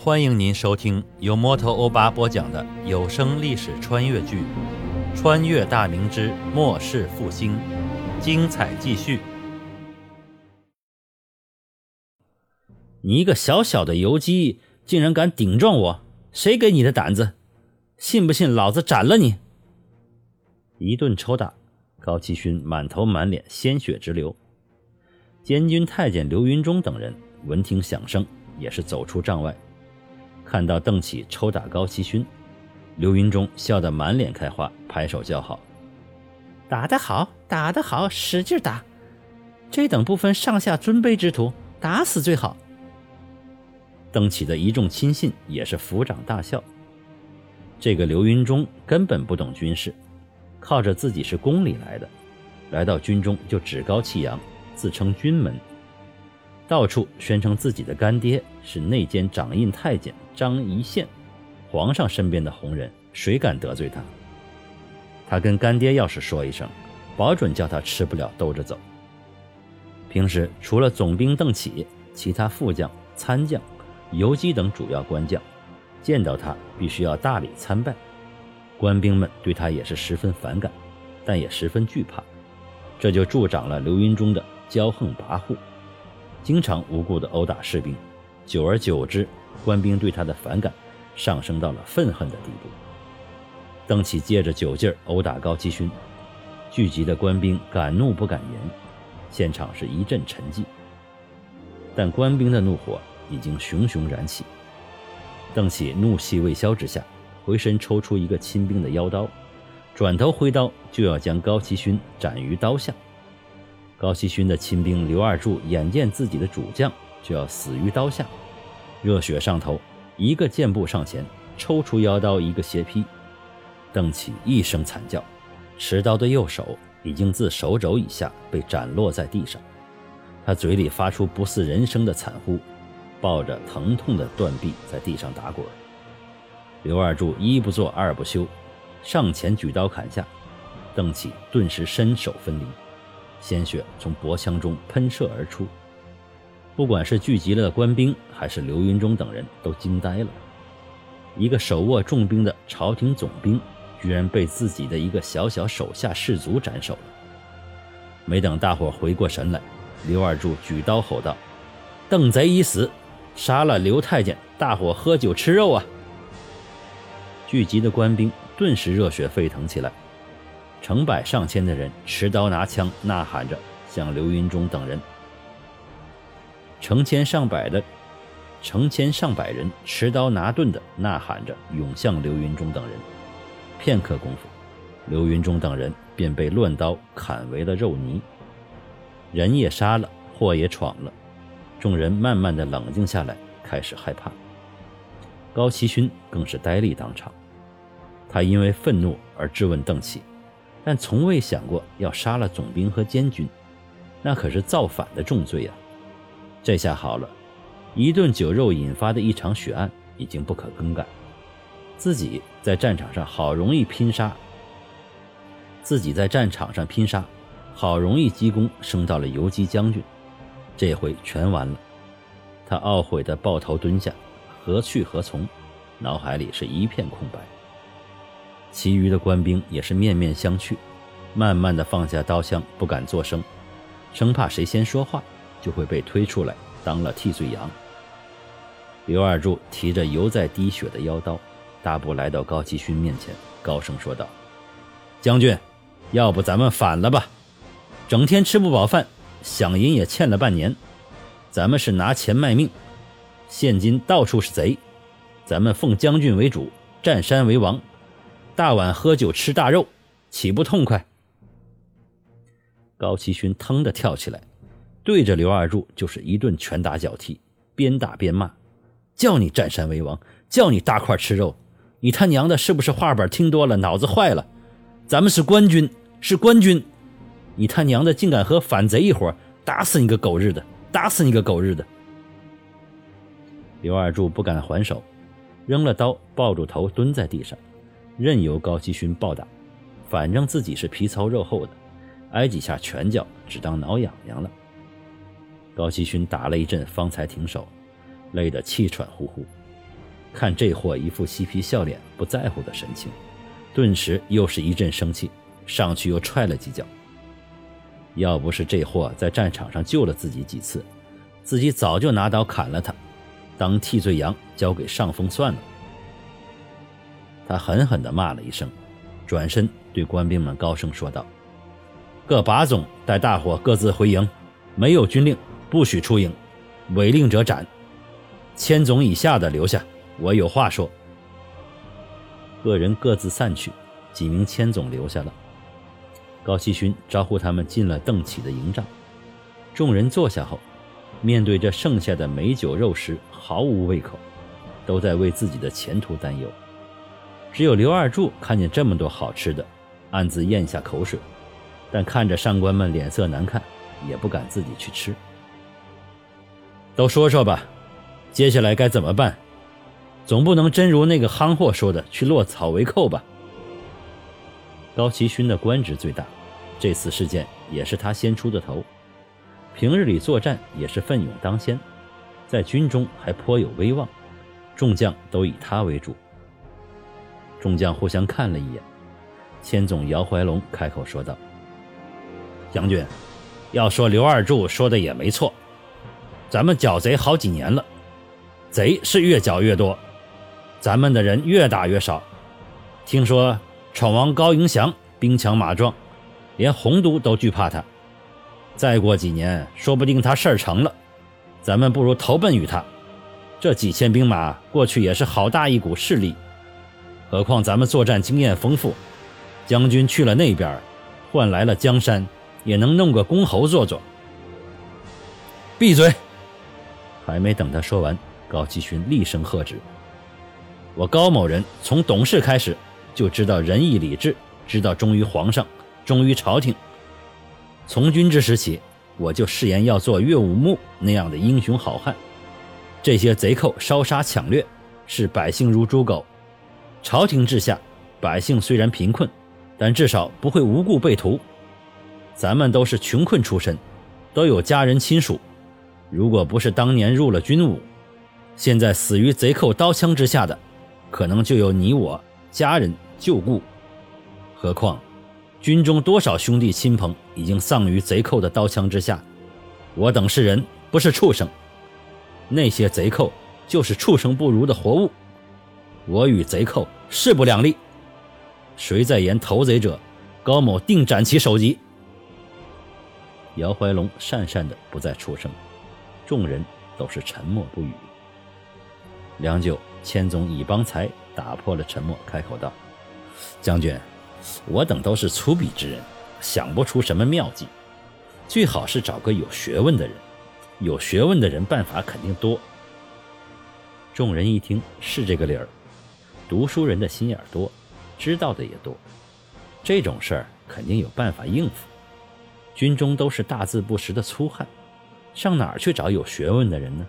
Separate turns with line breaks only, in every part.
欢迎您收听由摩托欧巴播讲的有声历史穿越剧《穿越大明之末世复兴》，精彩继续。
你一个小小的游击，竟然敢顶撞我！谁给你的胆子？信不信老子斩了你？一顿抽打，高奇勋满头满脸鲜血直流。监军太监刘云中等人闻听响声，也是走出帐外。看到邓启抽打高奇勋，刘云中笑得满脸开花，拍手叫好：“打得好，打得好，使劲打！这等不分上下尊卑之徒，打死最好。”邓启的一众亲信也是抚掌大笑。这个刘云中根本不懂军事，靠着自己是宫里来的，来到军中就趾高气扬，自称军门。到处宣称自己的干爹是内监掌印太监张仪宪，皇上身边的红人，谁敢得罪他？他跟干爹要是说一声，保准叫他吃不了兜着走。平时除了总兵邓启，其他副将、参将、游击等主要官将，见到他必须要大礼参拜。官兵们对他也是十分反感，但也十分惧怕，这就助长了刘云中的骄横跋扈。经常无故的殴打士兵，久而久之，官兵对他的反感上升到了愤恨的地步。邓启借着酒劲儿殴打高奇勋，聚集的官兵敢怒不敢言，现场是一阵沉寂。但官兵的怒火已经熊熊燃起。邓启怒气未消之下，回身抽出一个亲兵的腰刀，转头挥刀就要将高奇勋斩于刀下。高希勋的亲兵刘二柱眼见自己的主将就要死于刀下，热血上头，一个箭步上前，抽出腰刀一个斜劈。邓启一声惨叫，持刀的右手已经自手肘以下被斩落在地上，他嘴里发出不似人声的惨呼，抱着疼痛的断臂在地上打滚。刘二柱一不做二不休，上前举刀砍下，邓启顿时身首分离。鲜血从脖腔中喷射而出，不管是聚集了的官兵，还是刘云中等人，都惊呆了。一个手握重兵的朝廷总兵，居然被自己的一个小小手下士卒斩首了。没等大伙回过神来，刘二柱举刀吼道：“邓贼已死，杀了刘太监，大伙喝酒吃肉啊！”聚集的官兵顿时热血沸腾起来。成百上千的人持刀拿枪，呐喊着向刘云中等人；成千上百的、成千上百人持刀拿盾的呐喊着涌向刘云中等人。片刻功夫，刘云中等人便被乱刀砍为了肉泥，人也杀了，祸也闯了。众人慢慢的冷静下来，开始害怕。高奇勋更是呆立当场，他因为愤怒而质问邓启。但从未想过要杀了总兵和监军，那可是造反的重罪呀！这下好了，一顿酒肉引发的一场血案已经不可更改。自己在战场上好容易拼杀，自己在战场上拼杀，好容易积功升到了游击将军，这回全完了。他懊悔地抱头蹲下，何去何从？脑海里是一片空白。其余的官兵也是面面相觑，慢慢的放下刀枪，不敢作声，生怕谁先说话就会被推出来当了替罪羊。刘二柱提着犹在滴血的腰刀，大步来到高奇勋面前，高声说道：“将军，要不咱们反了吧？整天吃不饱饭，饷银也欠了半年，咱们是拿钱卖命，现今到处是贼，咱们奉将军为主，占山为王。”大碗喝酒吃大肉，岂不痛快？高奇勋腾的跳起来，对着刘二柱就是一顿拳打脚踢，边打边骂：“叫你占山为王，叫你大块吃肉，你他娘的是不是话本听多了，脑子坏了？咱们是官军，是官军，你他娘的竟敢和反贼一伙，打死你个狗日的，打死你个狗日的！”刘二柱不敢还手，扔了刀，抱住头蹲在地上。任由高希勋暴打，反正自己是皮糙肉厚的，挨几下拳脚只当挠痒痒了。高希勋打了一阵，方才停手，累得气喘呼呼。看这货一副嬉皮笑脸、不在乎的神情，顿时又是一阵生气，上去又踹了几脚。要不是这货在战场上救了自己几次，自己早就拿刀砍了他，当替罪羊交给上峰算了。他狠狠地骂了一声，转身对官兵们高声说道：“各把总带大伙各自回营，没有军令不许出营，违令者斩。千总以下的留下，我有话说。”各人各自散去，几名千总留下了。高希勋招呼他们进了邓启的营帐，众人坐下后，面对着剩下的美酒肉食，毫无胃口，都在为自己的前途担忧。只有刘二柱看见这么多好吃的，暗自咽下口水，但看着上官们脸色难看，也不敢自己去吃。都说说吧，接下来该怎么办？总不能真如那个憨货说的去落草为寇吧？高奇勋的官职最大，这次事件也是他先出的头，平日里作战也是奋勇当先，在军中还颇有威望，众将都以他为主。众将互相看了一眼，千总姚怀龙开口说道：“将军，要说刘二柱说的也没错，咱们剿贼好几年了，贼是越剿越多，咱们的人越打越少。听说闯王高迎祥兵强马壮，连洪都都惧怕他。再过几年，说不定他事儿成了，咱们不如投奔于他。这几千兵马过去也是好大一股势力。”何况咱们作战经验丰富，将军去了那边，换来了江山，也能弄个公侯做做。闭嘴！还没等他说完，高继勋厉声喝止：“我高某人从懂事开始，就知道仁义礼智，知道忠于皇上，忠于朝廷。从军之时起，我就誓言要做岳武穆那样的英雄好汉。这些贼寇烧杀抢掠，视百姓如猪狗。”朝廷治下，百姓虽然贫困，但至少不会无故被屠。咱们都是穷困出身，都有家人亲属。如果不是当年入了军伍，现在死于贼寇刀枪之下的，可能就有你我家人旧故。何况，军中多少兄弟亲朋已经丧于贼寇的刀枪之下。我等是人，不是畜生。那些贼寇就是畜生不如的活物。我与贼寇势不两立，谁再言投贼者，高某定斩其首级。姚怀龙讪讪的不再出声，众人都是沉默不语。良久，千总以邦才打破了沉默，开口道：“将军，我等都是粗鄙之人，想不出什么妙计，最好是找个有学问的人。有学问的人办法肯定多。”众人一听，是这个理儿。读书人的心眼多，知道的也多，这种事儿肯定有办法应付。军中都是大字不识的粗汉，上哪儿去找有学问的人呢？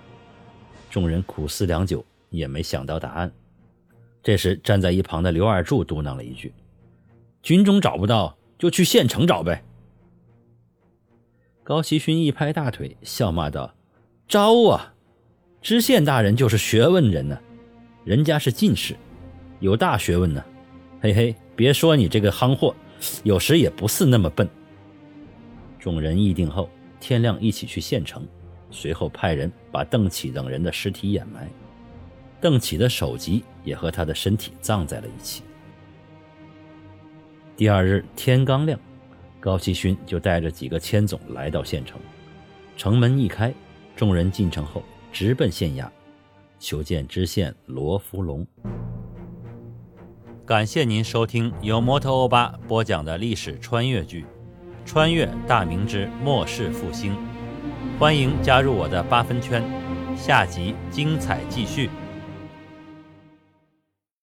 众人苦思良久，也没想到答案。这时，站在一旁的刘二柱嘟囔了一句：“军中找不到，就去县城找呗。”高希勋一拍大腿，笑骂道：“招啊！知县大人就是学问人呢，人家是进士。”有大学问呢，嘿嘿，别说你这个夯货，有时也不似那么笨。众人议定后，天亮一起去县城，随后派人把邓启等人的尸体掩埋，邓启的首级也和他的身体葬在了一起。第二日天刚亮，高希勋就带着几个千总来到县城，城门一开，众人进城后直奔县衙，求见知县罗福龙。
感谢您收听由摩托欧巴播讲的历史穿越剧《穿越大明之末世复兴》，欢迎加入我的八分圈，下集精彩继续。